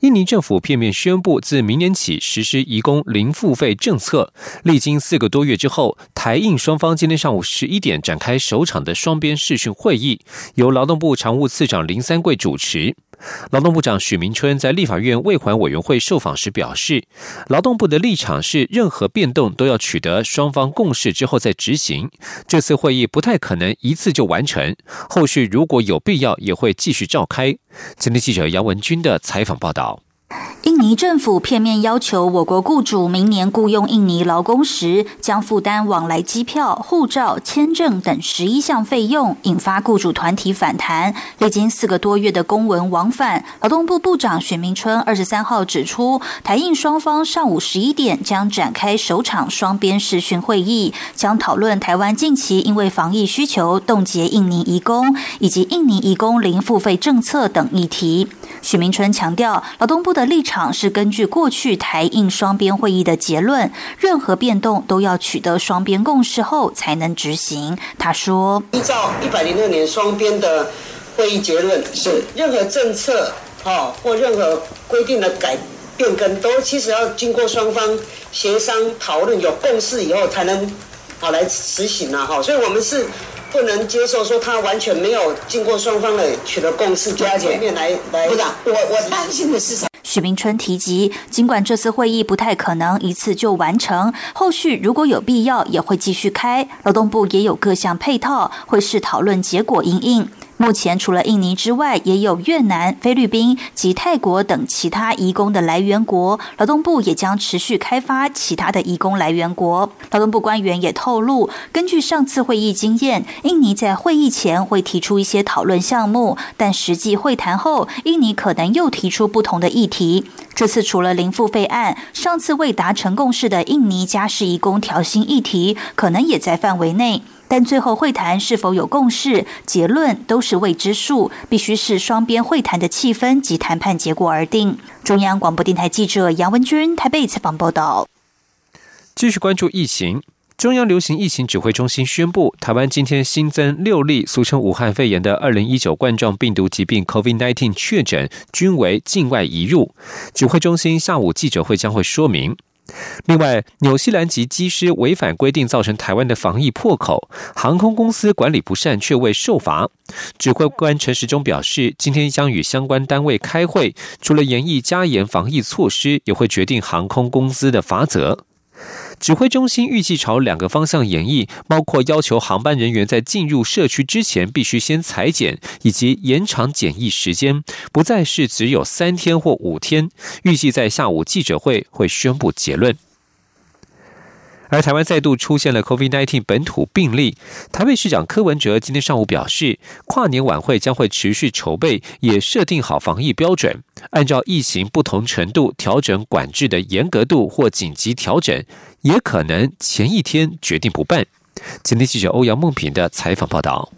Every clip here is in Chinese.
印尼政府片面宣布，自明年起实施移工零付费政策。历经四个多月之后，台印双方今天上午十一点展开首场的双边视讯会议，由劳动部常务次长林三桂主持。劳动部长许明春在立法院未还委员会受访时表示，劳动部的立场是，任何变动都要取得双方共识之后再执行。这次会议不太可能一次就完成，后续如果有必要，也会继续召开。今天记者杨文军的采访报道。印尼政府片面要求我国雇主明年雇佣印尼劳工时，将负担往来机票、护照、签证等十一项费用，引发雇主团体反弹。历经四个多月的公文往返，劳动部部长许明春二十三号指出，台印双方上午十一点将展开首场双边视讯会议，将讨论台湾近期因为防疫需求冻结印尼移工以及印尼移工零付费政策等议题。许明春强调，劳动部的立场是根据过去台印双边会议的结论，任何变动都要取得双边共识后才能执行。他说：“依照一百零六年双边的会议结论，是任何政策哈或任何规定的改变更，都其实要经过双方协商讨论有共识以后才能好来实行啊哈，所以我们是。”不能接受说他完全没有经过双方的取得共识，加前面来来。部长，我我担心的是什么？许明春提及，尽管这次会议不太可能一次就完成，后续如果有必要也会继续开。劳动部也有各项配套，会视讨论结果应应。目前除了印尼之外，也有越南、菲律宾及泰国等其他移工的来源国。劳动部也将持续开发其他的移工来源国。劳动部官员也透露，根据上次会议经验，印尼在会议前会提出一些讨论项目，但实际会谈后，印尼可能又提出不同的议题。这次除了零付费案，上次未达成共识的印尼家事移工调薪议题，可能也在范围内。但最后会谈是否有共识，结论都是未知数，必须是双边会谈的气氛及谈判结果而定。中央广播电台记者杨文君台北采访报道。继续关注疫情，中央流行疫情指挥中心宣布，台湾今天新增六例俗称武汉肺炎的二零一九冠状病毒疾病 （COVID-19） 确诊，均为境外移入。指挥中心下午记者会将会说明。另外，纽西兰籍机师违反规定，造成台湾的防疫破口，航空公司管理不善，却未受罚。指挥官陈时中表示，今天将与相关单位开会，除了严议加严防疫措施，也会决定航空公司的罚则。指挥中心预计朝两个方向演绎，包括要求航班人员在进入社区之前必须先裁剪，以及延长检疫时间，不再是只有三天或五天。预计在下午记者会会宣布结论。而台湾再度出现了 COVID-19 本土病例，台北市长柯文哲今天上午表示，跨年晚会将会持续筹备，也设定好防疫标准，按照疫情不同程度调整管制的严格度或紧急调整，也可能前一天决定不办。今天记者欧阳梦平的采访报道。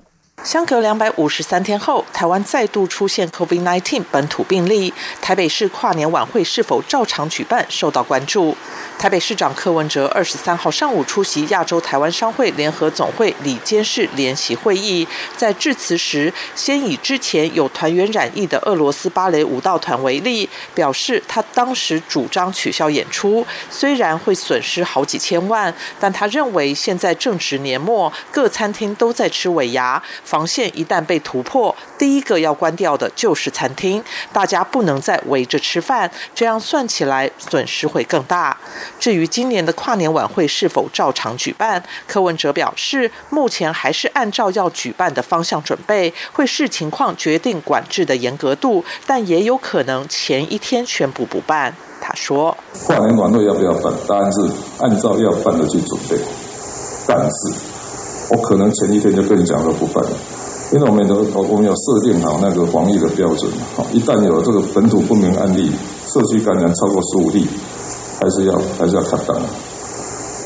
相隔两百五十三天后，台湾再度出现 COVID-19 本土病例，台北市跨年晚会是否照常举办受到关注。台北市长柯文哲二十三号上午出席亚洲台湾商会联合总会里监事联席会议，在致辞时，先以之前有团员染疫的俄罗斯芭蕾舞蹈团为例，表示他当时主张取消演出，虽然会损失好几千万，但他认为现在正值年末，各餐厅都在吃尾牙。防线一旦被突破，第一个要关掉的就是餐厅，大家不能再围着吃饭，这样算起来损失会更大。至于今年的跨年晚会是否照常举办，柯文哲表示，目前还是按照要举办的方向准备，会视情况决定管制的严格度，但也有可能前一天宣布不办。他说：“跨年晚会要不要办？答案是按照要办的去准备，但是。”我可能前一天就跟你讲了不办，因为我们都我们有设定好那个防疫的标准，好，一旦有这个本土不明案例，社区感染超过十五例，还是要还是要看档。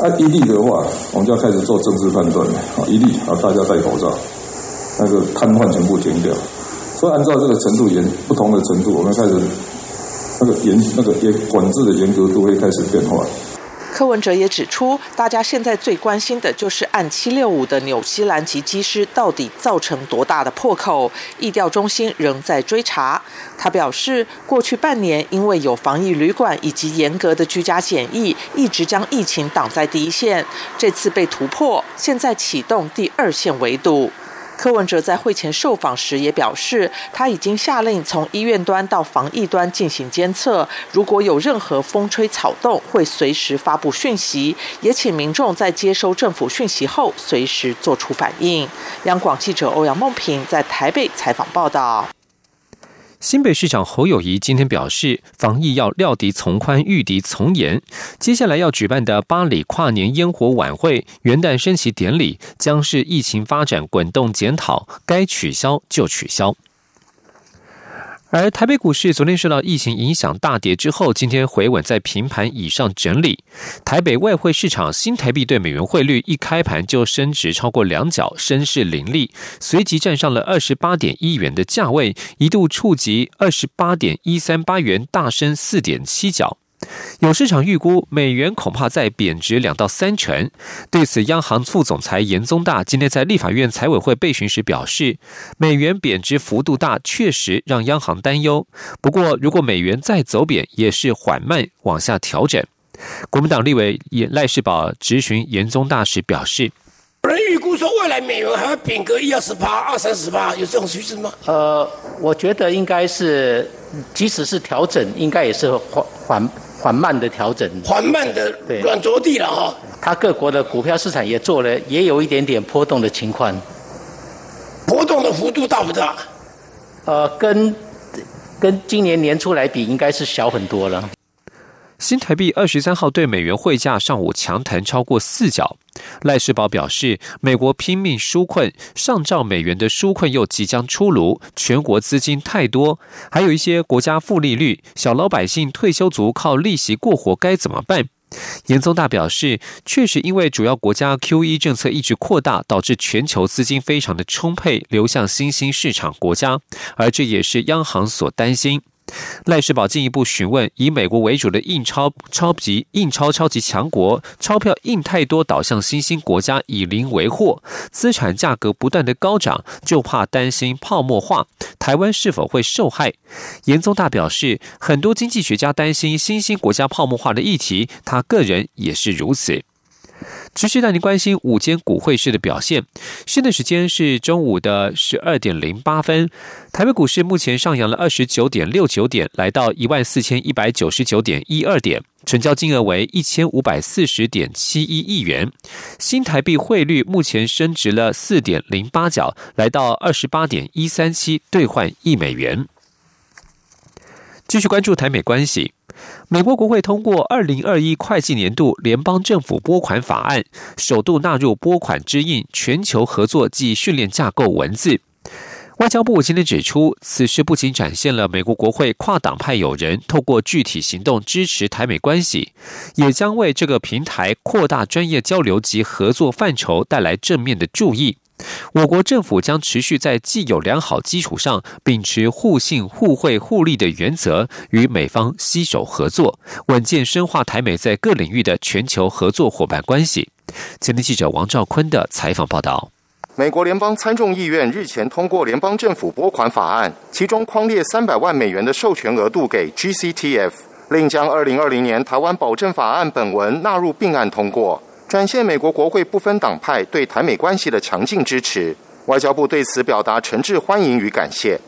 啊，一例的话，我们就要开始做政治判断了。啊，一例，啊，大家戴口罩，那个瘫痪全部停掉。所以按照这个程度严不同的程度，我们开始那个严那个严管制的严格度会开始变化。柯文哲也指出，大家现在最关心的就是按七六五的纽西兰籍机师到底造成多大的破口，疫调中心仍在追查。他表示，过去半年因为有防疫旅馆以及严格的居家检疫，一直将疫情挡在第一线，这次被突破，现在启动第二线围堵。柯文哲在会前受访时也表示，他已经下令从医院端到防疫端进行监测，如果有任何风吹草动，会随时发布讯息，也请民众在接收政府讯息后随时做出反应。央广记者欧阳梦平在台北采访报道。新北市长侯友谊今天表示，防疫要料敌从宽，遇敌从严。接下来要举办的巴黎跨年烟火晚会、元旦升旗典礼，将是疫情发展滚动检讨，该取消就取消。而台北股市昨天受到疫情影响大跌之后，今天回稳在平盘以上整理。台北外汇市场新台币对美元汇率一开盘就升值超过两角，升势凌厉，随即站上了二十八点一元的价位，一度触及二十八点一三八元，大升四点七角。有市场预估，美元恐怕再贬值两到三成。对此，央行副总裁严宗大今天在立法院财委会备询时表示，美元贬值幅度大，确实让央行担忧。不过，如果美元再走贬，也是缓慢往下调整。国民党立委赖世宝质询严宗大时表示：“有人预估说未来美元还会贬个一二十八、二三十八，有这种趋势吗？”呃，我觉得应该是，即使是调整，应该也是缓缓。缓慢的调整，缓慢的软着地了哈。它各国的股票市场也做了，也有一点点波动的情况。波动的幅度大不大？呃，跟跟今年年初来比，应该是小很多了。新台币二十三号对美元汇价上午强弹超过四角。赖世宝表示，美国拼命纾困，上兆美元的纾困又即将出炉，全国资金太多，还有一些国家负利率，小老百姓、退休族靠利息过活该怎么办？严宗大表示，确实因为主要国家 Q E 政策一直扩大，导致全球资金非常的充沛，流向新兴市场国家，而这也是央行所担心。赖世宝进一步询问：以美国为主的印钞超级印钞超级强国，钞票印太多，导向新兴国家以零为货，资产价格不断的高涨，就怕担心泡沫化，台湾是否会受害？严宗大表示，很多经济学家担心新兴国家泡沫化的议题，他个人也是如此。持续带您关心午间股汇市的表现。现在时间是中午的十二点零八分。台北股市目前上扬了二十九点六九点，来到一万四千一百九十九点一二点，成交金额为一千五百四十点七一亿元。新台币汇率目前升值了四点零八角，来到二十八点一三七兑换一美元。继续关注台美关系。美国国会通过二零二一会计年度联邦政府拨款法案，首度纳入拨款之印全球合作及训练架构文字。外交部今天指出，此事不仅展现了美国国会跨党派友人透过具体行动支持台美关系，也将为这个平台扩大专业交流及合作范畴带来正面的注意。我国政府将持续在既有良好基础上，秉持互信、互惠、互利的原则，与美方携手合作，稳健深化台美在各领域的全球合作伙伴关系。前天记者王兆坤的采访报道：美国联邦参众议院日前通过联邦政府拨款法案，其中框列三百万美元的授权额度给 GCTF，另将二零二零年台湾保证法案本文纳入并案通过。展现美国国会不分党派对台美关系的强劲支持，外交部对此表达诚挚欢迎与感谢。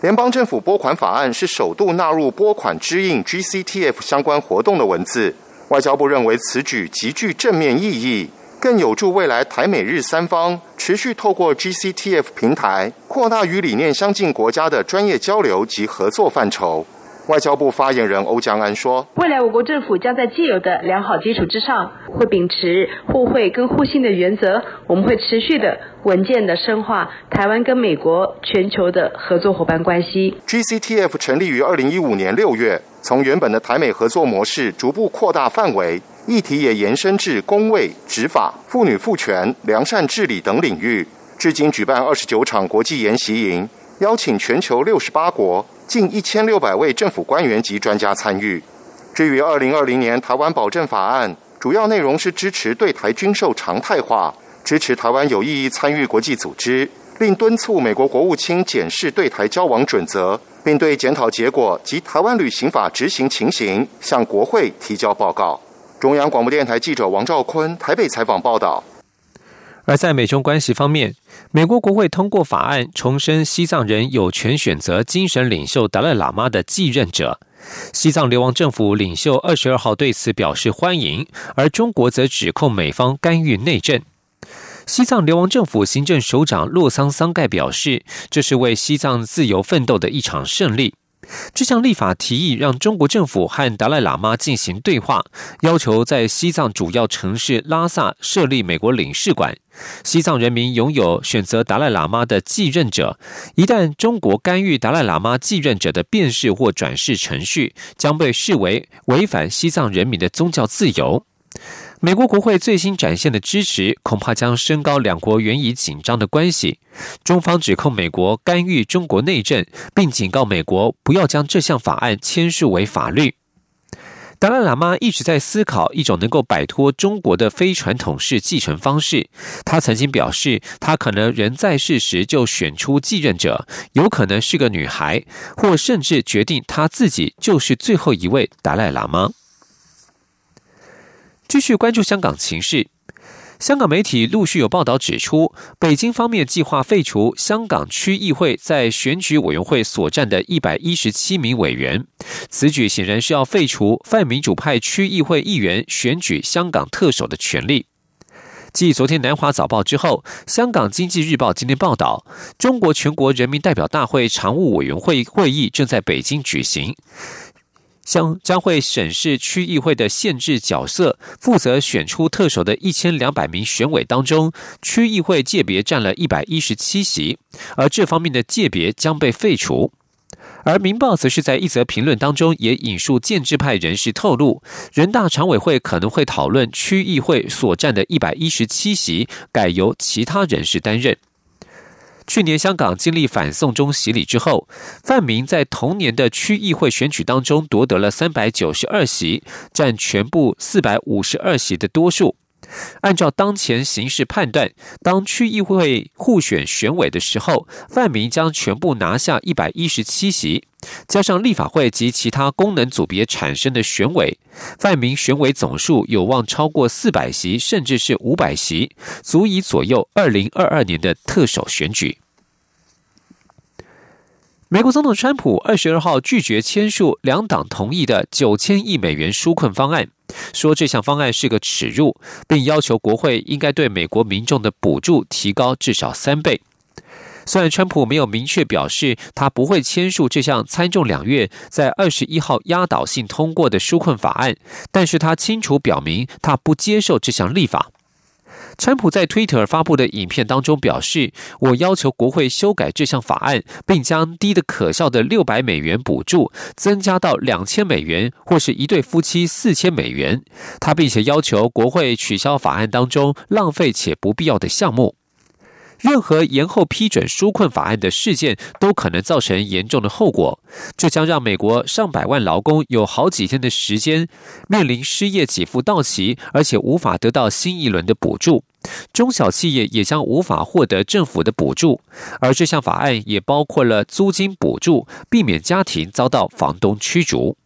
联邦政府拨款法案是首度纳入拨款支应 GCTF 相关活动的文字，外交部认为此举极具正面意义，更有助未来台美日三方持续透过 GCTF 平台扩大与理念相近国家的专业交流及合作范畴。外交部发言人欧江安说：“未来我国政府将在既有的良好基础之上，会秉持互惠跟互信的原则，我们会持续的稳健的深化台湾跟美国全球的合作伙伴关系。” GCTF 成立于二零一五年六月，从原本的台美合作模式逐步扩大范围，议题也延伸至公卫、执法、妇女赋权、良善治理等领域。至今举办二十九场国际研习营，邀请全球六十八国近一千六百位政府官员及专家参与。至于二零二零年台湾保证法案，主要内容是支持对台军售常态化，支持台湾有意义参与国际组织，另敦促美国国务卿检视对台交往准则，并对检讨结果及台湾旅行法执行情形向国会提交报告。中央广播电台记者王兆坤台北采访报道。而在美中关系方面，美国国会通过法案，重申西藏人有权选择精神领袖达赖喇嘛的继任者。西藏流亡政府领袖二十二号对此表示欢迎，而中国则指控美方干预内政。西藏流亡政府行政首长洛桑桑盖表示，这是为西藏自由奋斗的一场胜利。这项立法提议让中国政府和达赖喇嘛进行对话，要求在西藏主要城市拉萨设立美国领事馆。西藏人民拥有选择达赖喇嘛的继任者。一旦中国干预达赖喇嘛继任者的辨识或转世程序，将被视为违反西藏人民的宗教自由。美国国会最新展现的支持，恐怕将升高两国原已紧张的关系。中方指控美国干预中国内政，并警告美国不要将这项法案签署为法律。达赖喇嘛一直在思考一种能够摆脱中国的非传统式继承方式。他曾经表示，他可能人在世时就选出继任者，有可能是个女孩，或甚至决定他自己就是最后一位达赖喇嘛。继续关注香港情势，香港媒体陆续有报道指出，北京方面计划废除香港区议会在选举委员会所占的一百一十七名委员。此举显然是要废除泛民主派区议会议员选举香港特首的权利。继昨天南华早报之后，香港经济日报今天报道，中国全国人民代表大会常务委员会会议正在北京举行。将将会审视区议会的限制角色，负责选出特首的一千两百名选委当中，区议会界别占了一百一十七席，而这方面的界别将被废除。而《明报》则是在一则评论当中也引述建制派人士透露，人大常委会可能会讨论区议会所占的一百一十七席改由其他人士担任。去年香港经历反送中洗礼之后，范明在同年的区议会选举当中夺得了三百九十二席，占全部四百五十二席的多数。按照当前形势判断，当区议会互选选委的时候，范明将全部拿下一百一十七席，加上立法会及其他功能组别产生的选委，范明选委总数有望超过四百席，甚至是五百席，足以左右二零二二年的特首选举。美国总统川普二十二号拒绝签署两党同意的九千亿美元纾困方案，说这项方案是个耻辱，并要求国会应该对美国民众的补助提高至少三倍。虽然川普没有明确表示他不会签署这项参众两院在二十一号压倒性通过的纾困法案，但是他清楚表明他不接受这项立法。川普在推特发布的影片当中表示：“我要求国会修改这项法案，并将低的可笑的六百美元补助增加到两千美元，或是一对夫妻四千美元。”他并且要求国会取消法案当中浪费且不必要的项目。任何延后批准纾困法案的事件都可能造成严重的后果，这将让美国上百万劳工有好几天的时间面临失业给付到期，而且无法得到新一轮的补助。中小企业也将无法获得政府的补助，而这项法案也包括了租金补助，避免家庭遭到房东驱逐。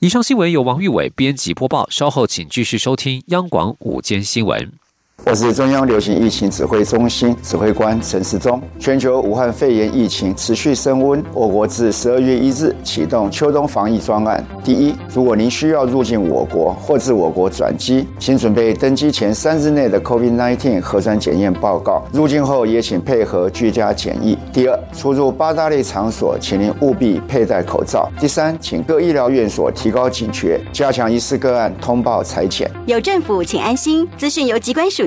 以上新闻由王玉伟编辑播报，稍后请继续收听央广午间新闻。我是中央流行疫情指挥中心指挥官陈时中。全球武汉肺炎疫情持续升温，我国自十二月一日启动秋冬防疫专案。第一，如果您需要入境我国或自我国转机，请准备登机前三日内的 COVID-19 核酸检验报告。入境后也请配合居家检疫。第二，出入八大类场所，请您务必佩戴口罩。第三，请各医疗院所提高警觉，加强疑似个案通报裁剪。有政府，请安心。资讯由机关署。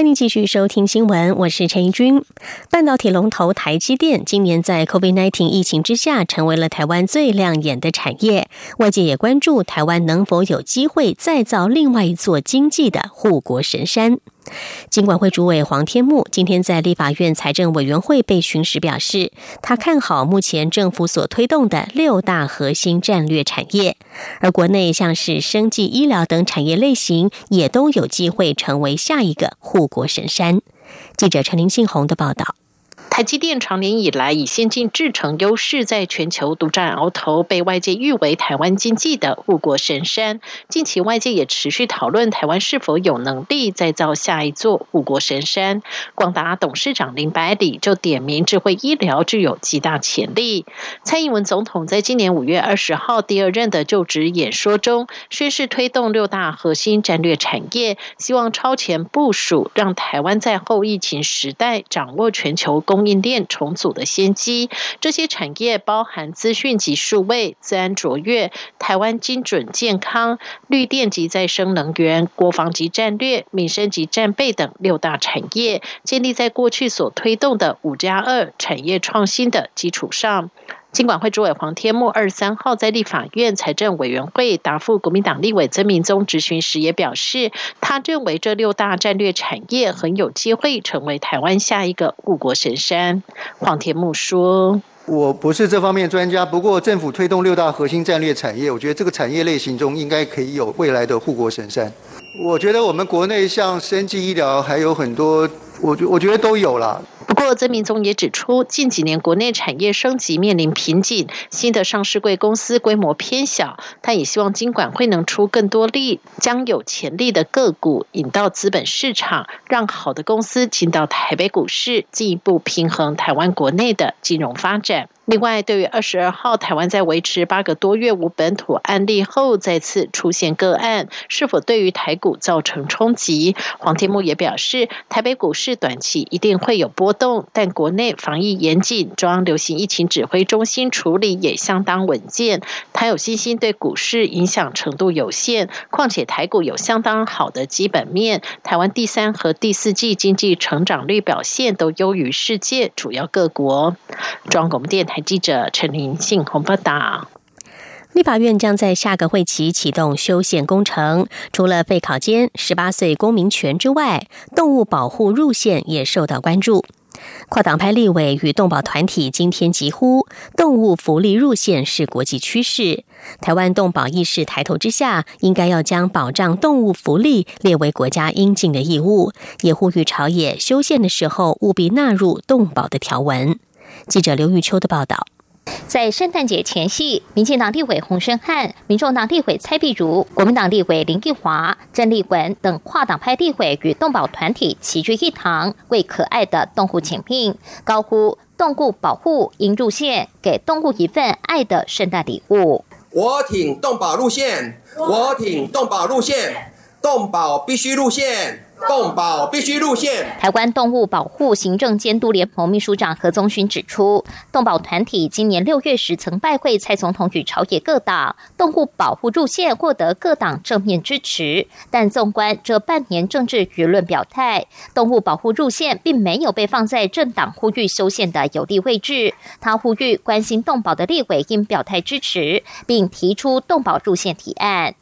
欢迎继续收听新闻，我是陈怡君。半导体龙头台积电今年在 COVID-19 疫情之下，成为了台湾最亮眼的产业。外界也关注台湾能否有机会再造另外一座经济的护国神山。金管会主委黄天木今天在立法院财政委员会被询时表示，他看好目前政府所推动的六大核心战略产业，而国内像是生技、医疗等产业类型，也都有机会成为下一个护国神山。记者陈林信宏的报道。台积电长年以来以先进制程优势，在全球独占鳌头，被外界誉为台湾经济的护国神山。近期外界也持续讨论台湾是否有能力再造下一座护国神山。广达董事长林百里就点名智慧医疗具有极大潜力。蔡英文总统在今年五月二十号第二任的就职演说中，宣誓推动六大核心战略产业，希望超前部署，让台湾在后疫情时代掌握全球公。供应链重组的先机，这些产业包含资讯及数位、自然卓越、台湾精准健康、绿电及再生能源、国防及战略、民生及战备等六大产业，建立在过去所推动的五加二产业创新的基础上。金管会主委黄天木二三号在立法院财政委员会答复国民党立委曾明宗质询时，也表示，他认为这六大战略产业很有机会成为台湾下一个护国神山。黄天木说：“我不是这方面专家，不过政府推动六大核心战略产业，我觉得这个产业类型中应该可以有未来的护国神山。我觉得我们国内像生技医疗还有很多，我觉我觉得都有了。”不过，曾明宗也指出，近几年国内产业升级面临瓶颈，新的上市贵公司规模偏小。他也希望金管会能出更多力，将有潜力的个股引到资本市场，让好的公司进到台北股市，进一步平衡台湾国内的金融发展。另外，对于二十二号台湾在维持八个多月无本土案例后再次出现个案，是否对于台股造成冲击？黄天木也表示，台北股市短期一定会有波动，但国内防疫严谨，中央流行疫情指挥中心处理也相当稳健，他有信心对股市影响程度有限。况且台股有相当好的基本面，台湾第三和第四季经济成长率表现都优于世界主要各国。中央广电台。记者陈林信鸿报道。立法院将在下个会期启动修宪工程，除了废考监、十八岁公民权之外，动物保护入宪也受到关注。跨党派立委与动保团体今天疾呼，动物福利入宪是国际趋势。台湾动保意识抬头之下，应该要将保障动物福利列为国家应尽的义务，也呼吁朝野修宪的时候务必纳入动保的条文。记者刘玉秋的报道，在圣诞节前夕，民进党立委洪生汉、民众党立委蔡碧如、国民党立委林奕华、郑丽文等跨党派立委与动保团体齐聚一堂，为可爱的动物请命，高呼“动物保护应入线，给动物一份爱的圣诞礼物”。我挺动保路线，我挺动保路线，动保必须入线。动保必须路线。台湾动物保护行政监督联盟秘书长何宗勋指出，动保团体今年六月时曾拜会蔡总统与朝野各党，动物保护路线获得各党正面支持。但纵观这半年政治舆论表态，动物保护路线并没有被放在政党呼吁修宪的有利位置。他呼吁关心动保的立委应表态支持，并提出动保路线提案。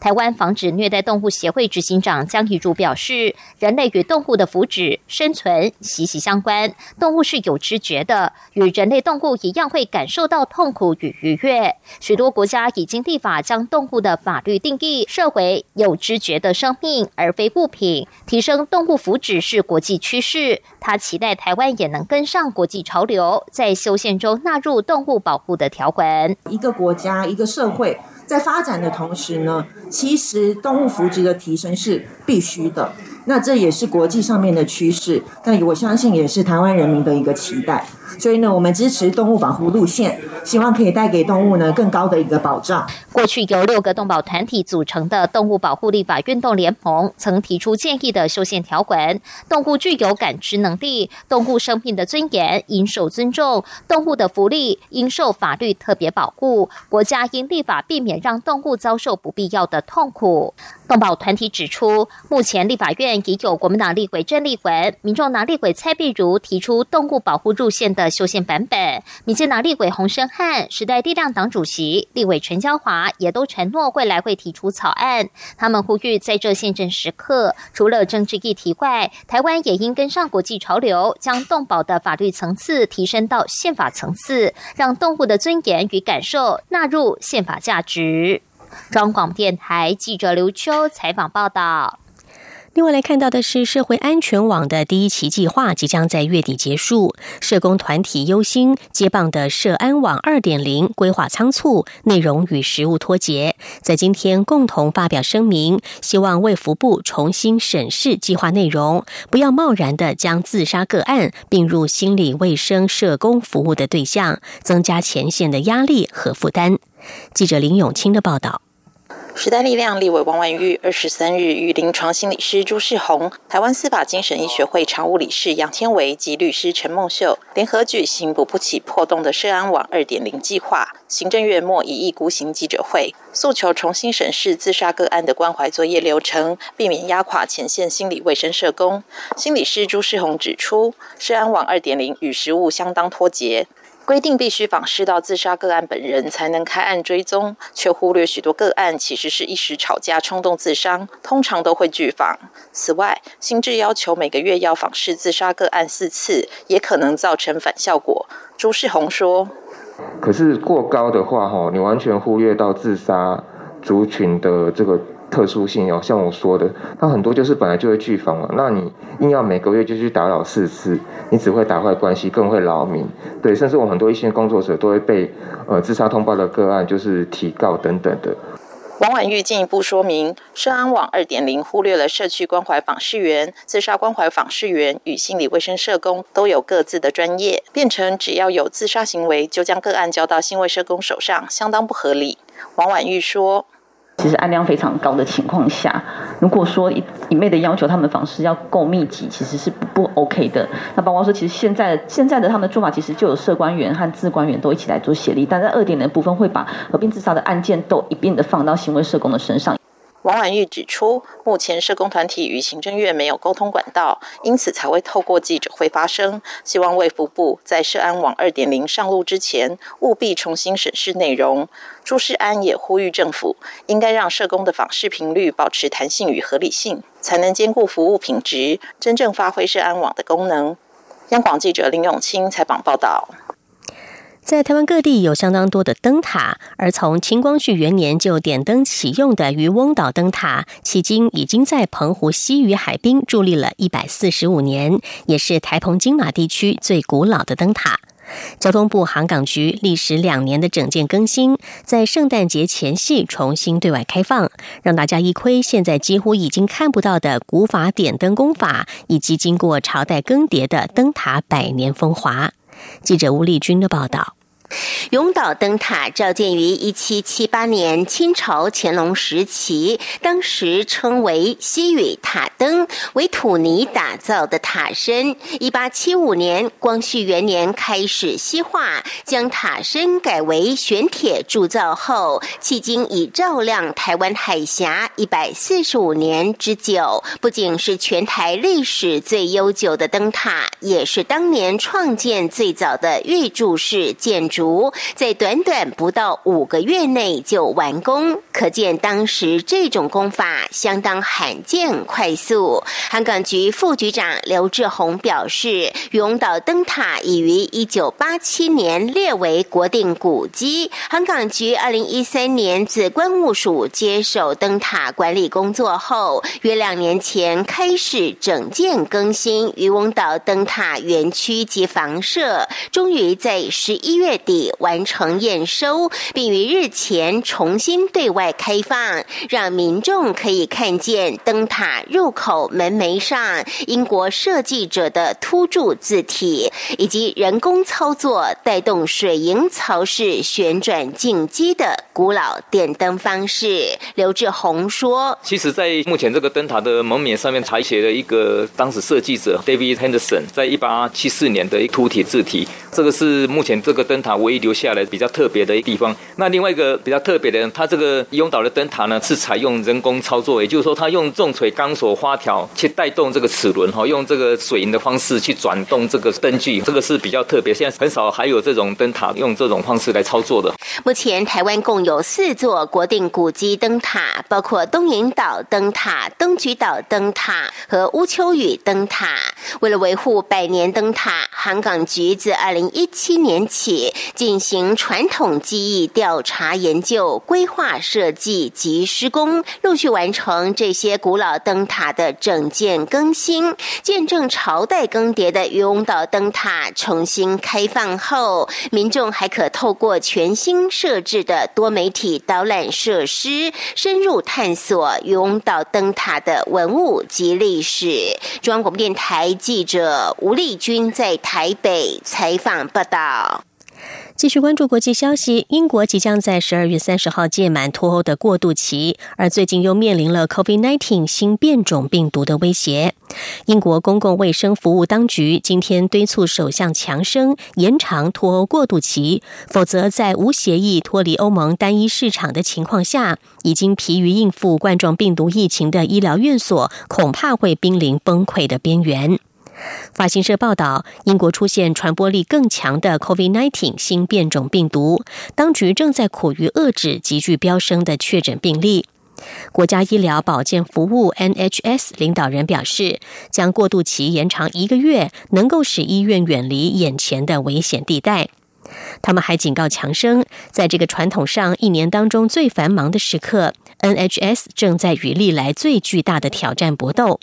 台湾防止虐待动物协会执行长江怡如表示，人类与动物的福祉、生存息息相关。动物是有知觉的，与人类动物一样会感受到痛苦与愉悦。许多国家已经立法将动物的法律定义设为有知觉的生命，而非物品。提升动物福祉是国际趋势。他期待台湾也能跟上国际潮流，在修宪中纳入动物保护的条文。一个国家，一个社会。在发展的同时呢，其实动物福祉的提升是必须的。那这也是国际上面的趋势，那我相信也是台湾人民的一个期待。所以呢，我们支持动物保护路线，希望可以带给动物呢更高的一个保障。过去由六个动保团体组成的动物保护立法运动联盟，曾提出建议的修宪条款：动物具有感知能力，动物生命的尊严应受尊重，动物的福利应受法律特别保护，国家应立法避免让动物遭受不必要的痛苦。动保团体指出，目前立法院已有国民党立委郑立文、民众党立委蔡碧如提出动物保护路线的修宪版本，民进党立委洪生汉、时代力量党主席立委陈椒华也都承诺未来会提出草案。他们呼吁，在这宪政时刻，除了政治议题外，台湾也应跟上国际潮流，将动保的法律层次提升到宪法层次，让动物的尊严与感受纳入宪法价值。中广电台记者刘秋采访报道。另外来看到的是，社会安全网的第一期计划即将在月底结束。社工团体忧心接棒的社安网二点零规划仓促，内容与实务脱节，在今天共同发表声明，希望卫福部重新审视计划内容，不要贸然的将自杀个案并入心理卫生社工服务的对象，增加前线的压力和负担。记者林永清的报道。时代力量立委王婉玉二十三日与临床心理师朱世宏、台湾司法精神医学会常务理事杨天维及律师陈梦秀联合举行补不起破洞的社安网二点零计划行政院末一意孤行记者会，诉求重新审视自杀个案的关怀作业流程，避免压垮前线心理卫生社工。心理师朱世宏指出，社安网二点零与实务相当脱节。规定必须访视到自杀个案本人才能开案追踪，却忽略许多个案其实是一时吵架冲动自伤，通常都会拒访。此外，新制要求每个月要访视自杀个案四次，也可能造成反效果。朱世宏说：“可是过高的话，哈，你完全忽略到自杀族群的这个。”特殊性哦，像我说的，它很多就是本来就会拒访嘛，那你硬要每个月就去打扰四次，你只会打坏关系，更会扰民。对，甚至我很多一线工作者都会被呃自杀通报的个案就是提告等等的。王婉玉进一步说明，社安网二点零忽略了社区关怀访视员、自杀关怀访视员与心理卫生社工都有各自的专业，变成只要有自杀行为就将个案交到心卫社工手上，相当不合理。王婉玉说。其实案量非常高的情况下，如果说一一昧的要求他们房事要够密集，其实是不不 OK 的。那包括说，其实现在现在的他们的做法，其实就有社官员和自官员都一起来做协力，但在二点零部分会把合并自杀的案件都一并的放到行为社工的身上。王婉玉指出，目前社工团体与行政院没有沟通管道，因此才会透过记者会发声。希望卫福部在社安网二点零上路之前，务必重新审视内容。朱世安也呼吁政府应该让社工的访视频率保持弹性与合理性，才能兼顾服务品质，真正发挥社安网的功能。央广记者林永清采访报道。在台湾各地有相当多的灯塔，而从清光绪元年就点灯启用的渔翁岛灯塔，迄今已经在澎湖西屿海滨伫立了一百四十五年，也是台澎金马地区最古老的灯塔。交通部航港局历时两年的整建更新，在圣诞节前夕重新对外开放，让大家一窥现在几乎已经看不到的古法点灯工法，以及经过朝代更迭的灯塔百年风华。记者吴丽君的报道。永岛灯塔召建于一七七八年，清朝乾隆时期，当时称为西屿塔灯，为土泥打造的塔身。一八七五年，光绪元年开始西化，将塔身改为玄铁铸造后，迄今已照亮台湾海峡一百四十五年之久。不仅是全台历史最悠久的灯塔，也是当年创建最早的预铸式建筑。如在短短不到五个月内就完工，可见当时这种工法相当罕见快速。航港局副局长刘志宏表示，永岛灯塔已于一九八七年列为国定古迹。航港局二零一三年自关务署接手灯塔管理工作后，约两年前开始整建更新渔翁岛灯塔园区及房舍，终于在十一月底。底完成验收，并于日前重新对外开放，让民众可以看见灯塔入口门楣上英国设计者的凸柱字体，以及人工操作带动水银槽式旋转进机的古老电灯方式。刘志宏说：“其实，在目前这个灯塔的门面上面，采写了一个当时设计者 David Henderson 在一八七四年的一凸体字体，这个是目前这个灯塔唯一留下来比较特别的地方。那另外一个比较特别的，它这个拥岛的灯塔呢，是采用人工操作，也就是说，它用重锤钢索花条去带动这个齿轮，哈，用这个水银的方式去转动这个灯具，这个是比较特别。现在很少还有这种灯塔用这种方式来操作的。目前台湾共有四座国定古迹灯塔，包括东引岛灯塔、东莒岛灯塔和乌丘屿灯塔。为了维护百年灯塔，航港局自二零一七年起进行传统技艺调查研究、规划设计及施工，陆续完成这些古老灯塔的整建更新，见证朝代更迭的渔翁岛灯塔重新开放后，民众还可透过全新设置的多媒体导览设施，深入探索渔翁岛灯塔的文物及历史。中央广播电台。记者吴丽君在台北采访报道。继续关注国际消息，英国即将在十二月三十号届满脱欧的过渡期，而最近又面临了 COVID-19 新变种病毒的威胁。英国公共卫生服务当局今天敦促首相强生延长脱欧过渡期，否则在无协议脱离欧盟单一市场的情况下，已经疲于应付冠状病毒疫情的医疗院所恐怕会濒临崩溃的边缘。法新社报道，英国出现传播力更强的 COVID-19 新变种病毒，当局正在苦于遏制急剧飙升的确诊病例。国家医疗保健服务 NHS 领导人表示，将过渡期延长一个月，能够使医院远离眼前的危险地带。他们还警告强生，在这个传统上一年当中最繁忙的时刻，NHS 正在与历来最巨大的挑战搏斗。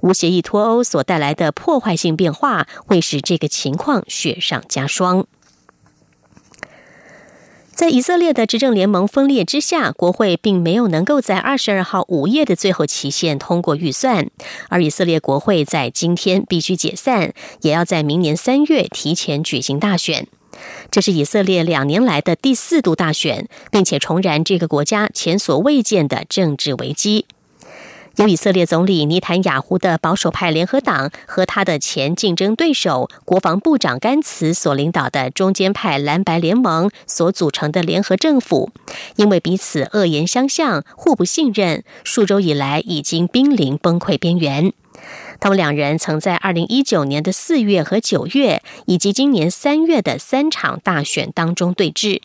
无协议脱欧所带来的破坏性变化，会使这个情况雪上加霜。在以色列的执政联盟分裂之下，国会并没有能够在二十二号午夜的最后期限通过预算，而以色列国会在今天必须解散，也要在明年三月提前举行大选。这是以色列两年来的第四度大选，并且重燃这个国家前所未见的政治危机。由以色列总理尼坦雅胡的保守派联合党和他的前竞争对手国防部长甘茨所领导的中间派蓝白联盟所组成的联合政府，因为彼此恶言相向、互不信任，数周以来已经濒临崩溃边缘。他们两人曾在二零一九年的四月和九月，以及今年三月的三场大选当中对峙。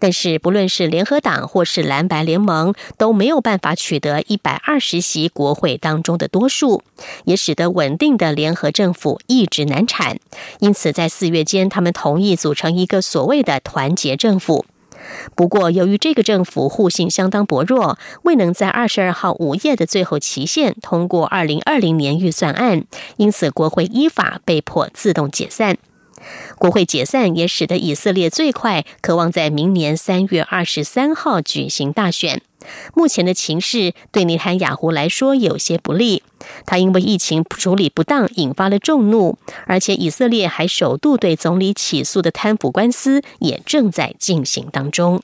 但是，不论是联合党或是蓝白联盟，都没有办法取得一百二十席国会当中的多数，也使得稳定的联合政府一直难产。因此，在四月间，他们同意组成一个所谓的团结政府。不过，由于这个政府互信相当薄弱，未能在二十二号午夜的最后期限通过二零二零年预算案，因此国会依法被迫自动解散。国会解散也使得以色列最快渴望在明年三月二十三号举行大选。目前的情势对尼坦雅胡来说有些不利，他因为疫情处理不当引发了众怒，而且以色列还首度对总理起诉的贪腐官司也正在进行当中。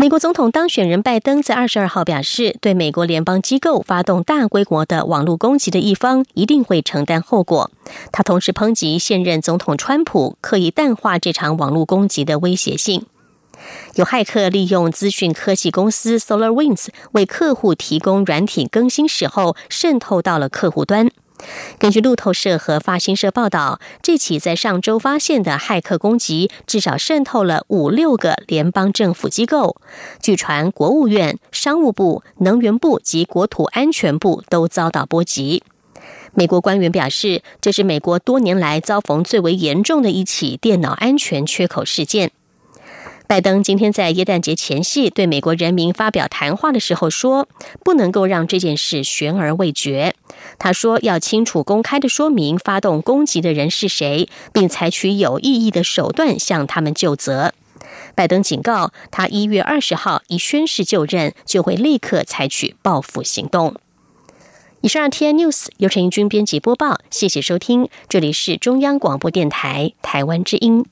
美国总统当选人拜登在二十二号表示，对美国联邦机构发动大规模的网络攻击的一方一定会承担后果。他同时抨击现任总统川普刻意淡化这场网络攻击的威胁性。有骇客利用资讯科技公司 SolarWinds 为客户提供软体更新时候，渗透到了客户端。根据路透社和法新社报道，这起在上周发现的骇客攻击至少渗透了五六个联邦政府机构。据传，国务院、商务部、能源部及国土安全部都遭到波及。美国官员表示，这是美国多年来遭逢最为严重的一起电脑安全缺口事件。拜登今天在耶诞节前夕对美国人民发表谈话的时候说：“不能够让这件事悬而未决。”他说要清楚公开的说明发动攻击的人是谁，并采取有意义的手段向他们就责。拜登警告他，一月二十号一宣誓就任，就会立刻采取报复行动。以上 T N News 由陈英军编辑播报，谢谢收听，这里是中央广播电台台湾之音。